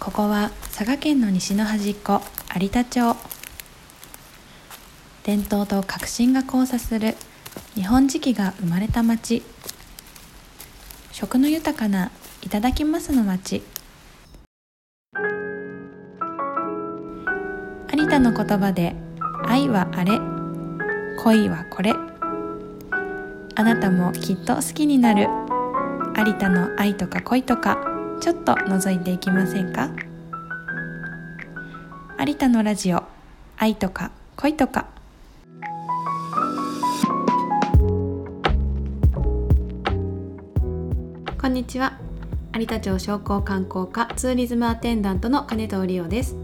ここは佐賀県の西の端っこ有田町。伝統と革新が交差する日本磁器が生まれた町。食の豊かないただきますの町。有田の言葉で愛はあれ恋はこれ。あなたもきっと好きになる。有田の愛とか恋とか。ちょっと覗いていきませんか？有田のラジオ愛とか恋とか。こんにちは。有田町商工観光課ツーリズムアテンダントの金藤理央です。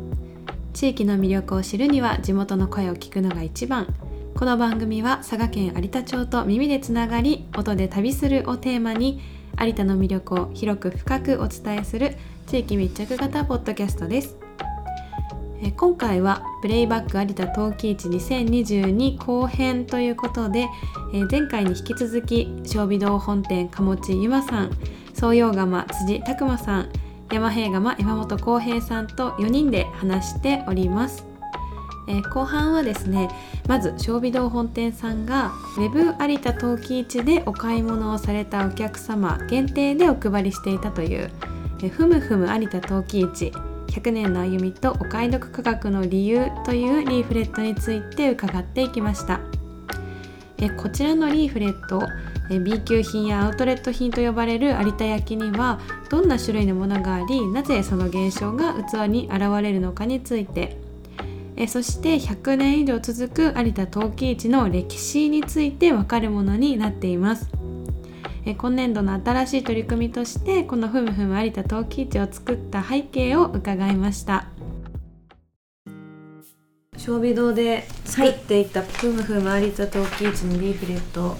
地域の魅力を知るには地元の声を聞くのが一番。この番組は佐賀県有田町と耳でつながり音で旅するをテーマに有田の魅力を広く深くお伝えする地域密着型ポッドキャストです。今回はプレイバック有田陶器市2022後編ということで前回に引き続き小美堂本店鴨地ゆまさん創陽釜辻拓馬さん山平釜山本浩平さんと4人で話しております。え後半はですねまず小美堂本店さんが Web 有田陶器市でお買い物をされたお客様限定でお配りしていたというえふむふむ有田陶器市100年の歩みとお買い得価格の理由というリーフレットについて伺っていきました。えこちらのリーフレットえ B 級品やアウトレット品と呼ばれる有田焼にはどんな種類のものがありなぜその現象が器に現れるのかについてえそして100年以上続く有田陶器市の歴史について分かるものになっています。え今年度の新しい取り組みとしてこのふむふむ有田陶器市を作った背景を伺いました。小美堂で作っていたふむふむ有田陶器市のリーフレット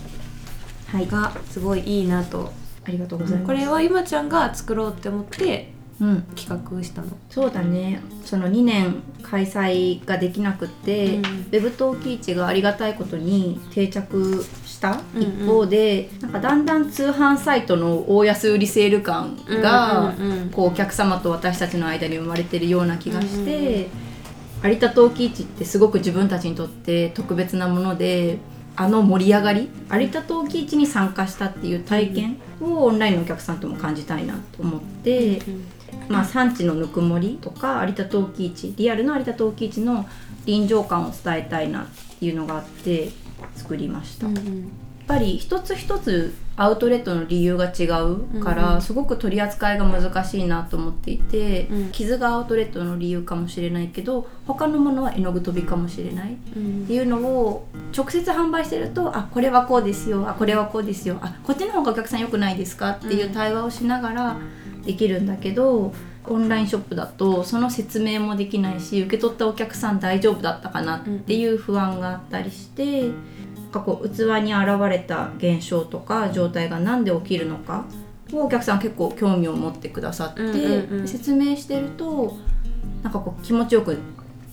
はい、がすごいいいなと。ありがとうございます。これは今ちゃんが作ろうって思ってうん、企画したの。そうだね。その2年開催ができなくって、うん。ウェブ陶器市がありがたいことに定着したうんうん。一方で、なんかだんだん通販サイトの大安売りセール感が、うんうんうんこうお客様と私たちの間に生まれてるような気がして、有田陶器市ってすごく自分たちにとって特別なもので。あの盛り上がり有田陶器市に参加したっていう体験をオンラインのお客さんとも感じたいなと思って、まあ、産地のぬくもりとか有田陶器市リアルの有田陶器市の臨場感を伝えたいなっていうのがあって作りました、やっぱり一つ一つアウトレットの理由が違うから、うんうん。すごく取り扱いが難しいなと思っていて、うん。傷がアウトレットの理由かもしれないけど他のものは絵の具飛びかもしれない。っていうのを直接販売してるとあこれはこうですよあこれはこうですよあこっちの方がお客さん良くないですかっていう対話をしながらできるんだけど、オンラインショップだとその説明もできないし受け取ったお客さん大丈夫だったかなっていう不安があったりして、なんかこう器に現れた現象とか状態が何で起きるのかをお客さん結構興味を持ってくださって、うんうんうん。説明してるとなんかこう気持ちよく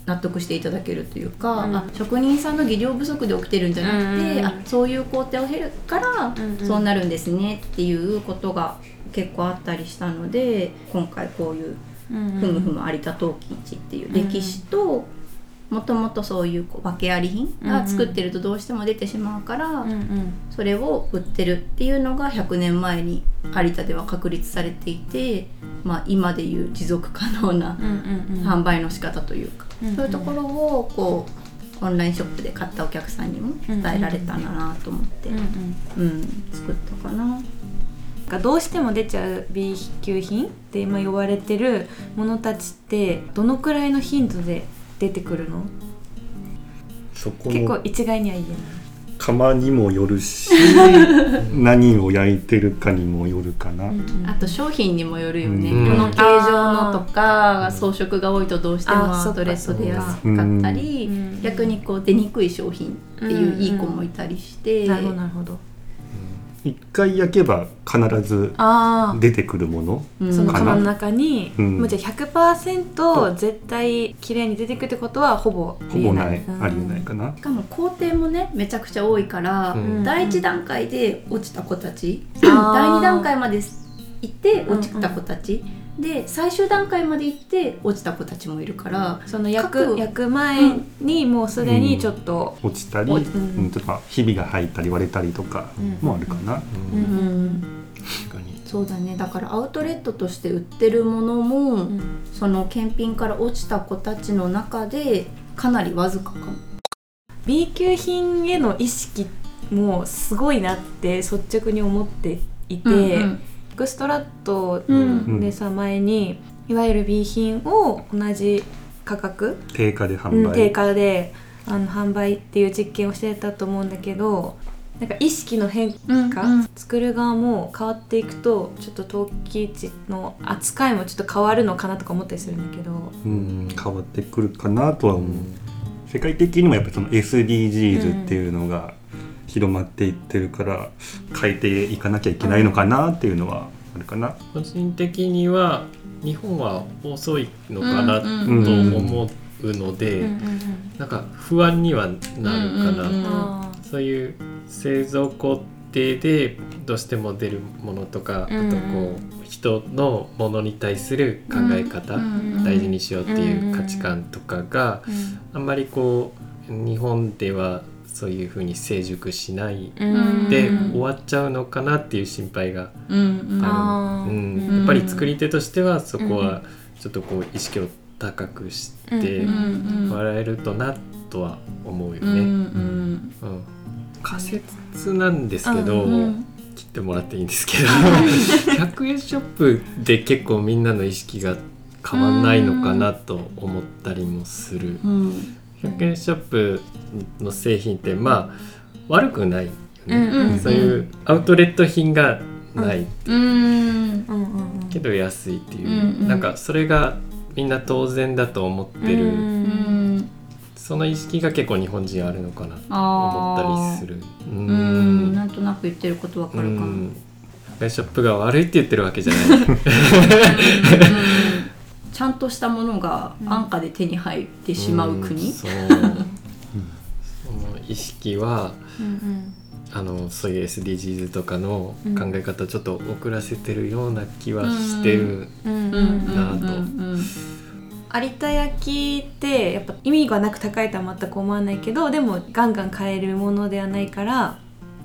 納得していただけるというか、うん。あ職人さんの技量不足で起きてるんじゃなくて、うんうんあそういう工程を経るからそうなるんですねっていうことが結構あったりしたので今回こういう「ふむふむ有田陶器市」っていう歴史ともともとそういうこう訳あり品が作ってるとどうしても出てしまうから、それを売ってるっていうのが100年前に有田では確立されていて、まあ、今でいう持続可能な販売の仕方というか、うんうん。そういうところをこうオンラインショップで買ったお客さんにも伝えられたんだなと思って、うん作ったかな。がどうしても出ちゃう B 級品って今呼ばれてるものたちってどのくらいの頻度で出てくるの？そこ結構の一概には言えない。釜にもよるし何を焼いてるかにもよるかな、あと商品にもよるよね、うん。この形状のとか装飾が多いとどうしてもあアウトレットで安そっかかったり、うん。逆にこう出にくい商品っていういい子もいたりして、なるほどなるほど一回焼けば必ずあ出てくるものうん。あそのかな釜の中に、うん。もうじゃあ100%絶対綺麗に出てくるってことはほぼほぼない、うんありえないかな。しかも工程もねめちゃくちゃ多いから、うん。第一段階で落ちた子たち、第二段階まで行って落ちた子たちで最終段階まで行って落ちた子たちもいるからその焼く各焼く前にもうすでにちょっと、落ちたり、おううんん、とかひびが入ったり割れたりとかもあるかな、ううん。ん確かに。そうだね。だからアウトレットとして売ってるものも、その検品から落ちた子たちの中でかなりわずかかも。B 級品への意識もすごいなって率直に思っていて、うんエクストラットうんでさ前にいわゆる B 品を同じ価格、定価で販売、うん定価であの販売っていう実験をしてたと思うんだけどなんか意識の変化、うんうん。作る側も変わっていくとちょっと陶器市の扱いもちょっと変わるのかなとか思ったりするんだけど。うん、変わってくるかなとは思う、世界的にもやっぱりその SDGs っていうのが広まっていってるから変えていかなきゃいけないのかなっていうのはあるかな、個人的には日本は遅いのかなと思うので、なんか不安にはなるかな、うんうんうん。あそういう製造工程でどうしても出るものとか、あとこう人のものに対する考え方、うん大事にしようっていう価値観とかが、あんまりこう日本ではそういうふうに成熟しないうん。で、うん終わっちゃうのかなっていう心配がうんやっぱり作り手としてはそこはちょっとこう意識を高くしてうんうん笑えるとなとは思うよね。うんうん。うん。仮説なんですけど、うんうん。切ってもらっていいんですけど100円ショップで結構みんなの意識が変わんないのかなと思ったりもする。うん100円ショップの製品ってまあ悪くないよね、うんうんそういうアウトレット品がない、けど安いっていう、うん。うん。なん。かそれがみん。な当然だと思ってる、その意識が結構日本人あるのかなと思ったりする。ううん。なん。となく言ってることわかるかも。うん。100円ショップが悪いって言ってるわけじゃない。ちゃんとしたものが安価で手に入ってしまう国、んそう。その意識はうんあのそういう SDGs とかの考え方をちょっと遅らせてるような気はしてる、うんうんうんうんなぁとうん有田焼ってやっぱ意味がなく高いとは全く思わないけどでもガンガン買えるものではないから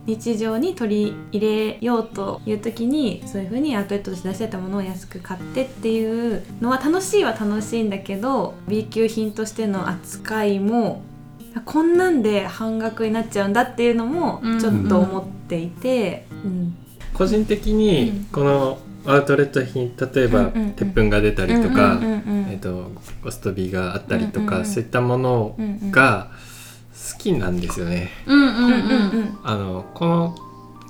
日常に取り入れようという時にそういう風にアウトレットとして出してたものを安く買ってっていうのは楽しいは楽しいんだけど B 級品としての扱いもこんなんで半額になっちゃうんだっていうのもちょっと思っていて、うん。個人的にこのアウトレット品例えばうんうんうん。鉄粉が出たりとか、うんうんうんえっとコストビがあったりとか、うんうんうんそういったものうんうんが好きなんですよね。うんうんうんうん。うんあのこの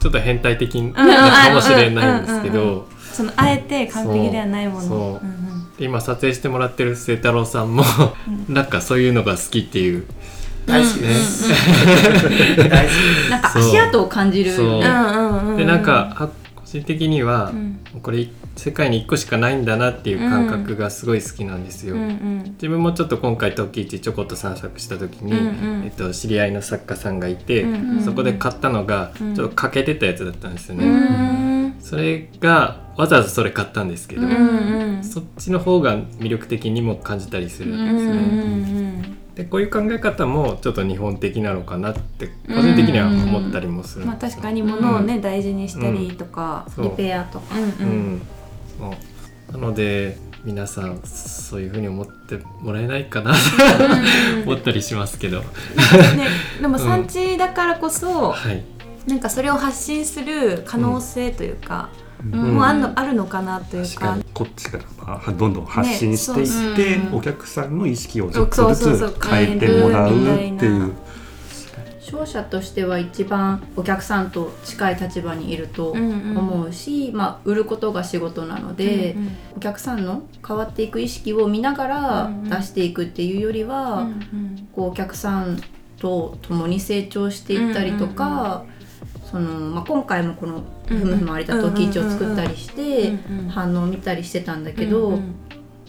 ちょっと変態的なうんかもしれないんですけど。そのあえて完璧ではないもの。今撮影してもらってる清太郎さんもなんかそういうのが好きっていう。大好きね。なんか足跡を感じる。でなんかあ個人的にはうん。これ世界に1個しかないんだなっていう感覚がすごい好きなんですよ。うんうん。自分もちょっと今回陶器市ちょこっと散策した時に、うんうん。えっと、知り合いの作家さんがいて、うんうんそこで買ったのがうん。ちょっと欠けてたやつだったんですようね。ん。それがわざわざそれ買ったんですけど、うんうん。そっちの方が魅力的にも感じたりするうんんですね。うんでこういう考え方もちょっと日本的なのかなって個人的には思ったりもするんですよ。まあ確かに物をね大事にしたりとかリペアとか。うん。ううんん、そうなので皆さんそういうふうに思ってもらえないかな思ったりしますけど、ねでも産地だからこそはい、なんかそれを発信する可能性というかうん。もうあんのあるのかなというか。こっちからまあどんどん発信していって、ねお客さんの意識をちょっとずそうそうそうつ変えてもらうっていいう。な。商社としては一番お客さんと近い立場にいるとうんうん。思うし、まあ、売ることが仕事なので、うんうん。お客さんの変わっていく意識を見ながらうんうん。出していくっていうよりは、うんこうお客さんと共に成長していったりとか、そのまあ、今回もこの「ふむふむ有田とキ市」を作ったりしてうんうん反応を見たりしてたんだけど、うんうん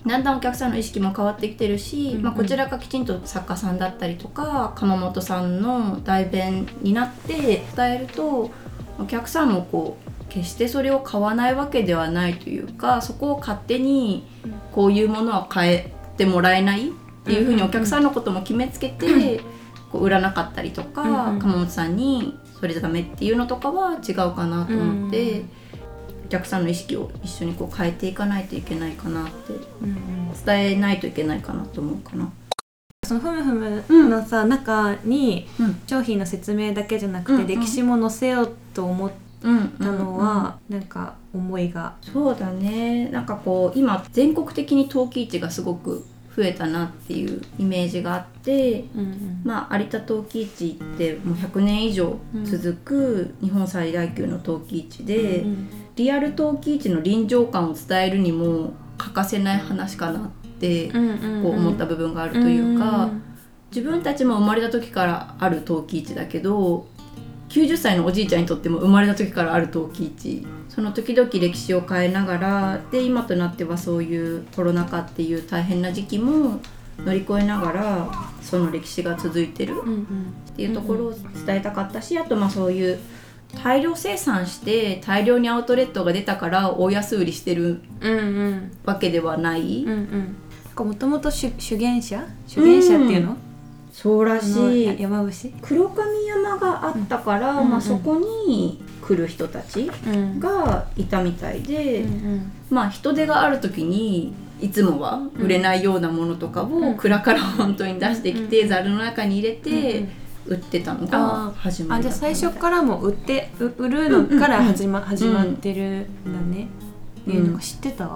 だんだんお客さんの意識も変わってきてるし、うんうん。まあ、こちらがきちんと作家さんだったりとか鎌本さんの代弁になって伝えるとお客さんもこう決してそれを買わないわけではないというかそこを勝手にこういうものは変えてもらえないっていうふうにお客さんのことも決めつけて、こう売らなかったりとか、うんうん。鎌本さんにそれじゃダメっていうのとかは違うかなと思って、お客さんの意識を一緒にこう変えていかないといけないかなって伝えないといけないかなと思うかな。そのふむふむのさ、中にうん。商品の説明だけじゃなくて、うんうん。歴史も載せようと思っうん、たのは、なんか思いが。そうだね。なんかこう今全国的に陶器市がすごく増えたなっていうイメージがあって、まあ、有田陶器市ってもう100年以上続く日本最大級の陶器市で、リアル陶器市の臨場感を伝えるにも欠かせない話かなってこう思った部分があるというか、自分たちも生まれた時からある陶器市だけど90歳のおじいちゃんにとっても生まれた時からある陶器市。その時々歴史を変えながらで今となってはそういうコロナ禍っていう大変な時期も乗り越えながらその歴史が続いてるっていうところを伝えたかったしあとまあそういう大量生産して大量にアウトレットが出たから大安売りしてるうんうん。わけではない、うんうん。もともと主言者？主言者っていうの,、そうらしい。や山伏？黒髪山があったから、うんうんまあ、そこに来る人たちうん。がいたみたいで、うんまあ人手がある時にいつもは売れないようなものとかうん。を蔵から本当に出してきてざるの中に入れて売ってたのがあ始まりだあじゃあ最初からもう売ってう売るのから始ま,、うん始まってるんだね、うん。えなんか知ってた、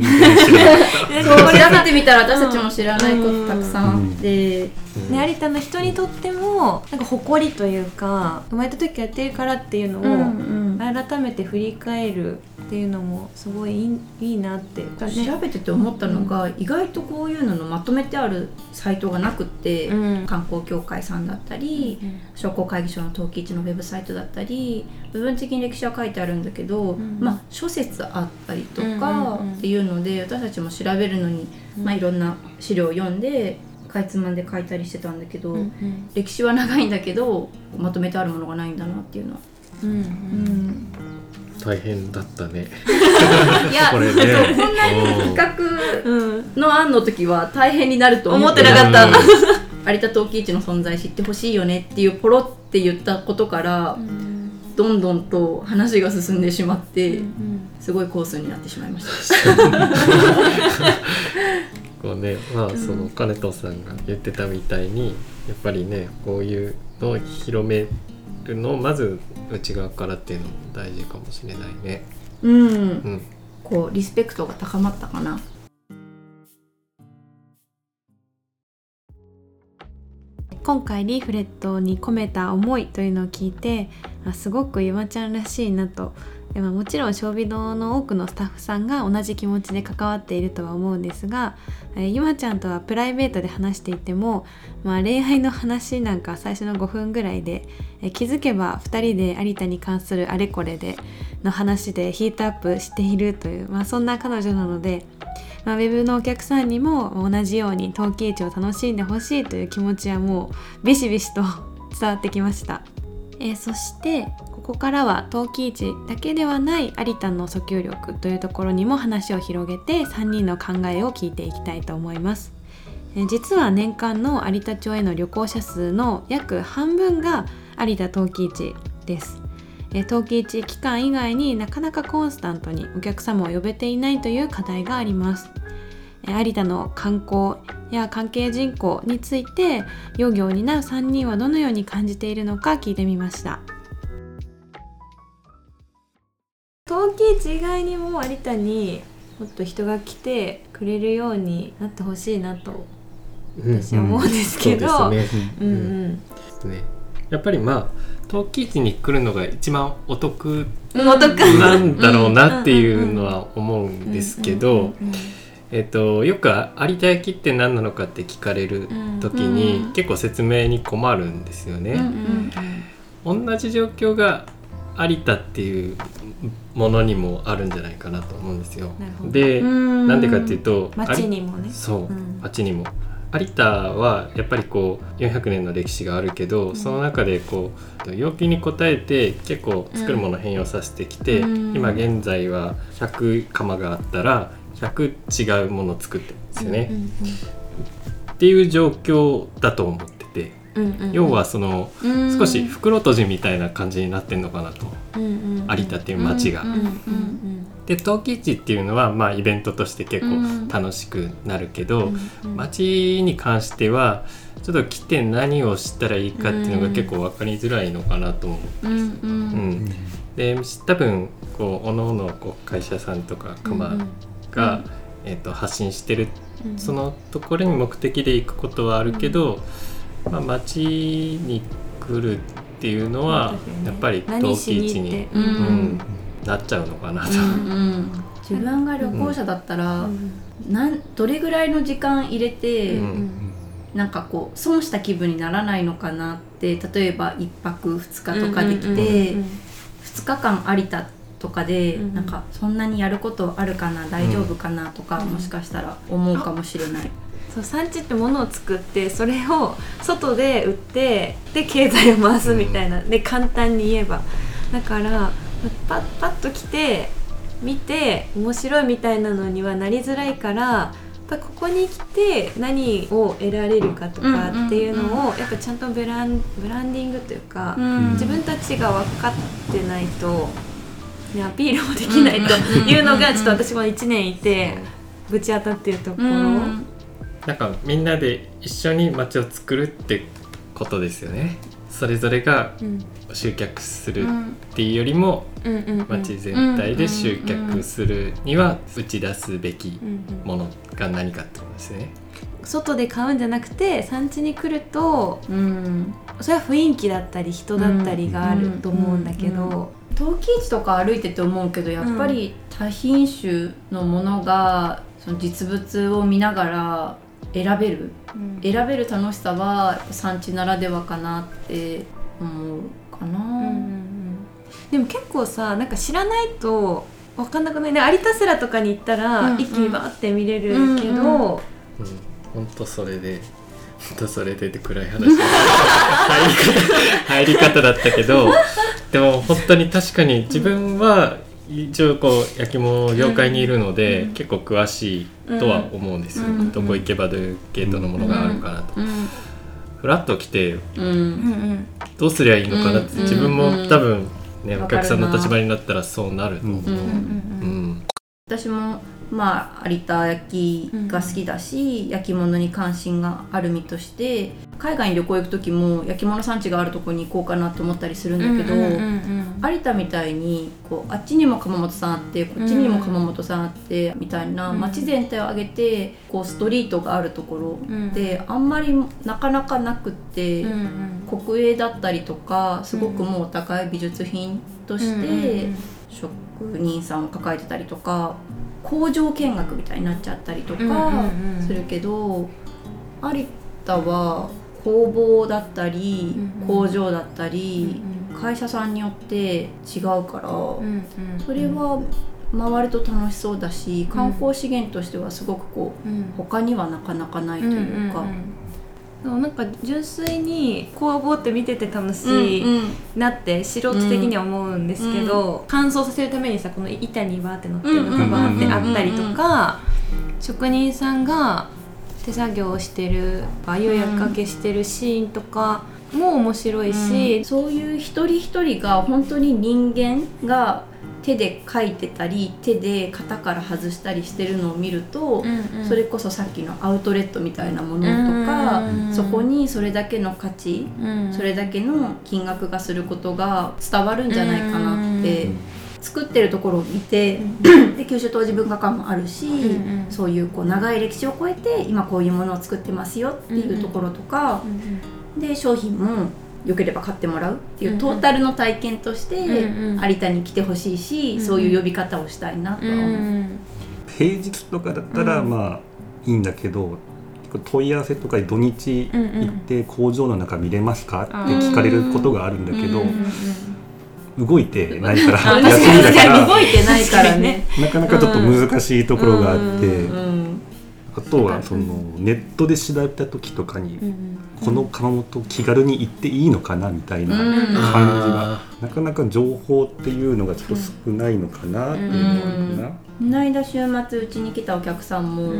全然知らなかっ そう調べてみたら私たちも知らないことたくさんあって、ね、有田の人にとってもなんか誇りというか生まれた時やってるからっていうのを、うんうん改めて振り返るっていうのもすごいいいいいなって、ね。調べてて思ったのが、意外とこういうののまとめてあるサイトがなくって、うん。観光協会さんだったり、商工会議所の陶器市のウェブサイトだったり部分的に歴史は書いてあるんだけど、ん。まあ諸説あったりとうんうんかうん。っていうので私たちも調べるのに、まあ、いろんな資料を読んでかいつまんで書いたりしてたんだけど、うんうん。歴史は長いんだけどまとめてあるものがないんだなっていうのは。うんうんうん。大変だったね。いや これね。そうこんなに企画うん。の案の時は大変になると思ってなかった。うん。有田陶器市の存在知ってほしいよねっていうポロって言ったことから、どんどんと話が進んでしまって、すごいコースになってしまいました。こうね。まあその金藤さんが言ってたみたいにやっぱりねこういうのを広めるのをまず内側からっていうのも大事かもしれないね。うんう、んこうリスペクトが高まったかな。今回リーフレットに込めた思いというのを聞いてあすごくゆまちゃんらしいなとでまあもちろん小美堂の多くのスタッフさんが同じ気持ちで関わっているとは思うんですが、えーゆまちゃんとはプライベートで話していても、まあ、恋愛の話なんか最初の5分ぐらいで、えー気づけば2人で有田に関するあれこれでの話でヒートアップしているという、まあ、そんな彼女なので、まあ、ウェブのお客さんにも同じように陶器市を楽しんでほしいという気持ちはもうビシビシと伝わってきました、えーそしてここからは陶器市だけではない有田の訴求力というところにも話を広げて3人の考えを聞いていきたいと思います。えー実は年間の有田町への旅行者数の約半分が有田陶器市です。え陶器市期間以外になかなかコンスタントにお客様を呼べていないという課題があります。有田の観光や関係人口について漁業になる3人はどのように感じているのか聞いてみました。陶器市以外にも有田にもっと人が来てくれるようになってほしいなと私は思うんですけど、そうですね。うん。うんですね。やっぱりまあ陶器市に来るのが一番お得なんだろうなっていうのは思うんですけど、うんうんえっとよく有田焼って何なのかって聞かれる時に、うん。結構説明に困るんですよね。うん同じ状況が有田っていうものにもあるんじゃないかなと思うんですよ。で、うん。なんでかっていうと街にもね。そう、うん。街にも。有田はやっぱりこう400年の歴史があるけど、その中でこう要求に応えて結構作るもの変容させてきて、うん。今現在は100釜があったら100違うものを作ってるんですよね、っていう状況だと思ってて、要はその少し袋閉じみたいな感じになってんのかなと、有田っていう街が。で陶器市っていうのはまあイベントとして結構楽しくなるけど、街に関してはちょっと来て何をしたらいいかっていうのが結構分かりづらいのかなと思う。うんで多分こうおのおのこう会社さんとか釜が、えー、と発信してるそのところに目的で行くことはあるけど、まあ、街に来るっていうのはやっぱり陶器市に、ううんん、なっちゃうのかなと。うん自分が旅行者だったら、なんどれぐらいの時間入れて、うん。なんかこう損した気分にならないのかなって例えば1泊2日とかできて、2日間有田とかで、うんなんかそんなにやることあるかな大丈夫かなとか、もしかしたら思うかもしれない。そう産地って物を作ってそれを外で売ってで経済を回すみたいなで簡単に言えば。だからパッパッと来て見て面白いみたいなのにはなりづらいからやっぱここに来て何を得られるかとかっていうのをやっぱちゃんとブランブランディングというか、うん。自分たちが分かってないと、ね、アピールもできないというのがちょっと私も1年いてぶち当たってるところ。うん。なんかみんなで一緒に街を作るってことですよね。それぞれがうん。集客するっていうよりも街全体で集客するには打ち出すべきものが何かってことですね。外で買うんじゃなくて産地に来るとうん。それは雰囲気だったり人だったりがあると思うんだけど、陶器市とか歩いてて思うけどやっぱり多品種のものがその実物を見ながら選べる。うん。選べる楽しさは産地ならではかなって思うかな。うんうんうん。でも結構さなんか知らないと分かんなくない？ね有田セラとかに行ったら、一気にバーって見れるけど、うんうん。うん、本当それで本当それでって暗い話。入り方入り方だったけどでも本当に確かに自分は一応こう焼き物業界にいるので、結構詳しいとは思うんですよ、うん。どこ行けばどういう系統のものがあるかなと、うん。フラッと来てどうすりゃいいのかなってうん。自分も多分ね、お客さんの立場になったらそうなると思う、うん私もまあ有田焼が好きだし、焼き物に関心がある身として海外に旅行行く時も焼き物産地があるとこに行こうかなと思ったりするんだけど、うんうんうん有田みたいにこうあっちにも窯元さんあってこっちにも窯元さんあってみたいなうん。街全体を挙げてこうストリートがあるところうん。ってあんまりなかなかなくって、うんうん。国営だったりとかすごくもうお高い美術品として職人さんを抱えてたりとか工場見学みたいになっちゃったりとかうんするけど有田は工房だったりうん工場だったりうん会社さんによって違うからそれは回ると楽しそうだし観光資源としてはすごくこううん。他にはなかなかないというか。なんか純粋に工房って見てて楽しうんいうん。なって素人的には思うんですけど、乾燥させるためにさこの板にバーって乗ってるのがバーってあったりとか、職人さんが手作業をしてる釉薬かけしてるシーンとかも面白いし、そういう一人一人が本当に人間が手で描いてたり手で型から外したりしてるのを見ると、うんうん。それこそさっきのアウトレットみたいなものとか、うんそこにそれだけの価値、うん。それだけの金額がすることが伝わるんじゃないかなって、うん。作ってるところを見て、で九州当時文化館もあるし、うんうん。そういうこう長い歴史を超えて今こういうものを作ってますよっていうところとか、で商品も良ければ買ってもらうっていうトータルの体験として有田に来てほしいし、うんそういう呼び方をしたいなとはう。思う。ん。平日とかだったらうん。まあいいんだけど、問い合わせとかで土日行って工場の中見れますか？って聞かれることがあるんだけど、動いてないから あ休みだから動いてないからね。なかなかちょっと難しいところがあって、うんあとはそのネットで調べた時とかに、この窯元気軽に行っていいのかなみたいな感じが、なかなか情報っていうのがちょっと少ないのかなっていうのかな。この間週末うちに来たお客さんも、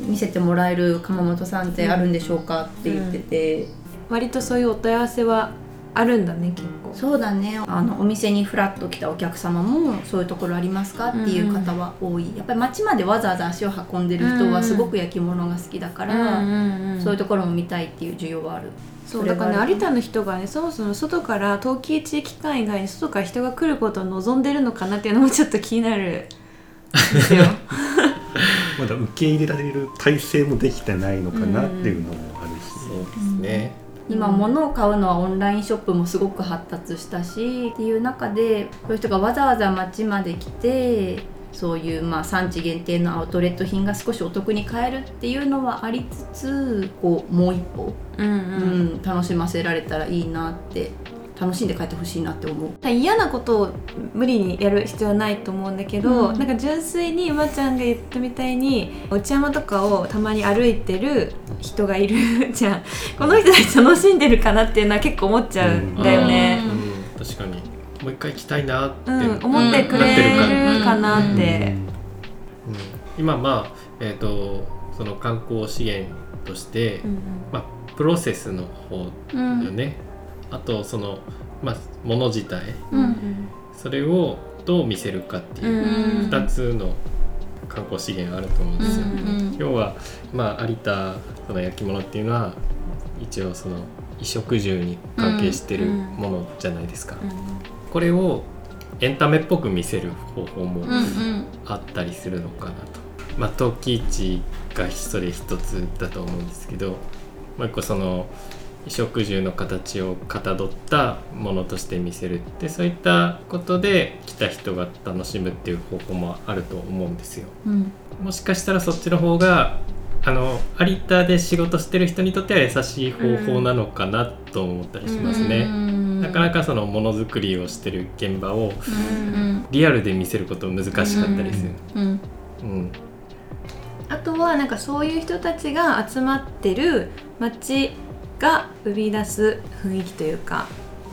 見せてもらえる窯元さんってあるんでしょうかって言ってて、割とそういうお問い合わせはあるんだね結構。そうだね。あのお店にフラッと来たお客様もそういうところありますかっていう方は多い、やっぱり町までわざわざ足を運んでる人はすごく焼き物が好きだから、そういうところも見たいっていう需要はある。そうだからね有田の人がねそもそも外から陶器地域間以外に外から人が来ることを望んでるのかなっていうのもちょっと気になる。ですよ。まだ受け入れられる体制もできてないのかなっていうのもあるし、そうですね、今物を買うのはオンラインショップもすごく発達したしっていう中でこういう人がわざわざ街まで来てそういうまあ産地限定のアウトレット品が少しお得に買えるっていうのはありつつこうもう一歩、うん、うん。うん、楽しませられたらいいなって楽しんで帰ってほしいなって思う。嫌なことを無理にやる必要はないと思うんだけど、うん、なんか純粋に馬ちゃんが言ったみたいに内山とかをたまに歩いてる人がいるじゃん。この人たち楽しんでるかなっていうのは結構思っちゃうんだよね、うん、確かに。もう一回行きたいなって、うん、思ってくれるかなって、今まあえっ、ー、とその観光資源として、まあプロセスの方よね、あとその、まあ、もの自体、うん、それをどう見せるかっていう2つの観光資源あると思うんですよ。うんうん、要は、まあ、有田その焼き物っていうのは一応その衣食住に関係してるものじゃないですか。これをエンタメっぽく見せる方法もあったりするのかなと。まあ、陶器市がそれ一つだと思うんですけどもう一個その衣食住の形をかたどったものとして見せるってそういったことで来た人が楽しむっていう方法もあると思うんですよ。うん、もしかしたらそっちの方があの有田で仕事してる人にとっては優しい方法なのかなと思ったりしますね。なかなかそのものづくりをしてる現場をリアルで見せること難しかったりする。うん、うんあとはなんかそういう人たちが集まってる街が生み出す雰囲気というか、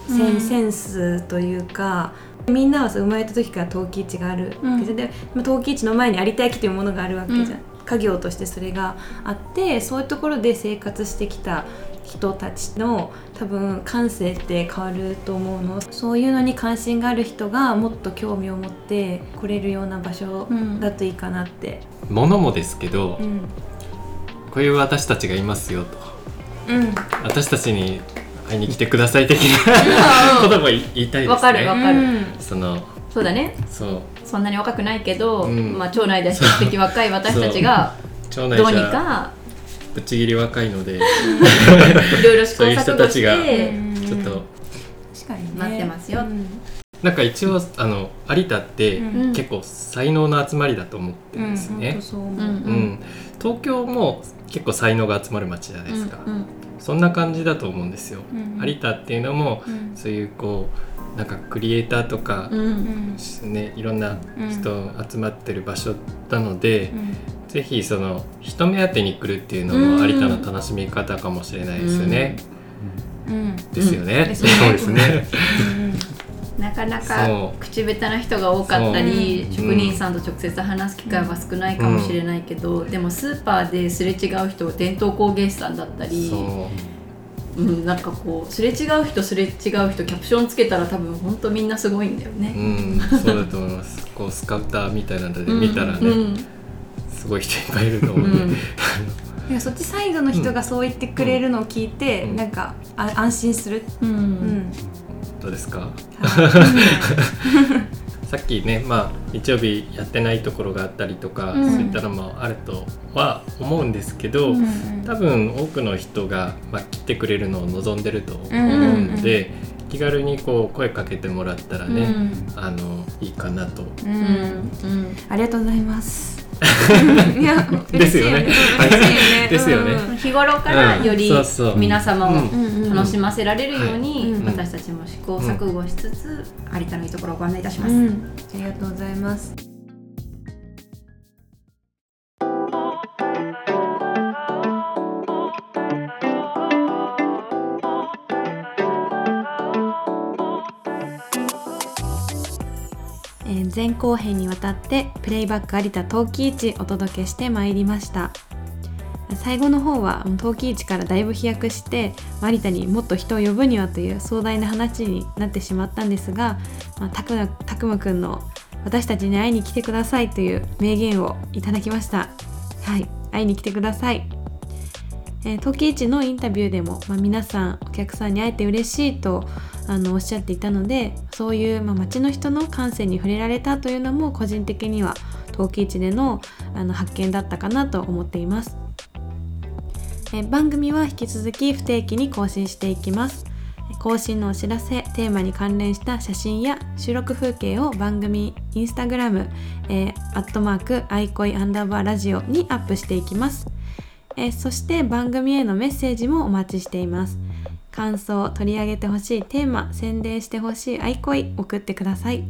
うん、センスというかみんなは生まれた時から陶器市があるわけじゃ、うん、で陶器市の前に有田焼というものがあるわけじゃん、うん、家業としてそれがあってそういうところで生活してきた人たちの多分感性って変わると思うの。そういうのに関心がある人がもっと興味を持って来れるような場所だといいかなって。ものもですけど、こういう私たちがいますよと。うん、私たちに会いに来てください的なことも言いたいですね。わかるわかる。そのそうだね。そう。そんなに若くないけど、うん、まあ町内で比較的若い私たちがどうにかぶっちぎり若いので いろいろ試行錯誤してちょっと待ってますよ。なんか一応あの有田って結構才能の集まりだと思ってるんですね。うん、うん、東京も結構才能が集まる街じゃないですか、うんうん、そんな感じだと思うんですよ、うんうん、有田っていうのも、うん、そういうこうなんかクリエイターとか、ね、いろんな人集まってる場所なので、うん、ぜひその人目当てに来るっていうのも有田の楽しみ方かもしれないですよね。うん、ですよね。そうですね。なかなか口下手な人が多かったり職人さんと直接話す機会は少ないかもしれないけど、うん、でもスーパーですれ違う人伝統工芸士さんだったり。う。ん、なんかこうすれ違う人すれ違う人キャプションつけたら多分本当みんなすごいんだよね。うん、そうだと思います。こうスカウターみたいなので見たらね、うん、すごい人いっぱいいると思う。ん。で。うん、そっちサイドの人がそう言ってくれるのを聞いて、うん、なんかあ安心する、うん、うん、どうですか？さっきね、まあ、日曜日やってないところがあったりとか、うん、そういったのもあるとは思うんですけど、うんうん、多分多くの人が、まあ、来てくれるのを望んでると思うんで、うんうん。気軽にこう声かけてもらったらね、うん、あのいいかなと、うんうん、ありがとうございますいやですよね。ですよね。日頃からより皆様を楽しませられるように私たちも試行錯誤しつつ有田のいいところをご案内いたします。ありがとうございます。前後編にわたってプレイバック有田陶器市お届けしてまいりました。最後の方は陶器市からだいぶ飛躍して有田にもっと人を呼ぶにはという壮大な話になってしまったんですが、まあ、たくたくまくんの私たちに会いに来てくださいという名言をいただきました。はい会いに来てください。えー、陶器市のインタビューでも、まあ、皆さんお客さんに会えて嬉しいとあのおっしゃっていたのでそういう、まあ、街の人の感性に触れられたというのも個人的には陶器市でのあの発見だったかなと思っています。え番組は引き続き不定期に更新していきます。更新のお知らせテーマに関連した写真や収録風景を番組インスタグラム、えー、アットマークアイコイアンダーバーラジオにアップしていきます、えー、そして番組へのメッセージもお待ちしています。感想取り上げてほしいテーマ宣伝してほしいアイコイ送ってください。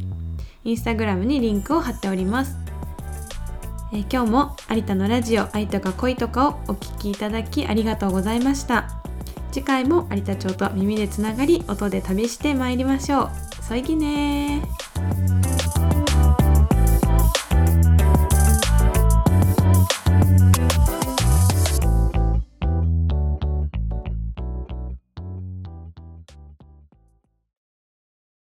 インスタグラムにリンクを貼っております。えー、今日も有田のラジオ愛とか恋とかをお聞きいただきありがとうございました。次回も有田町と耳でつながり音で旅してまいりましょう。そいぎね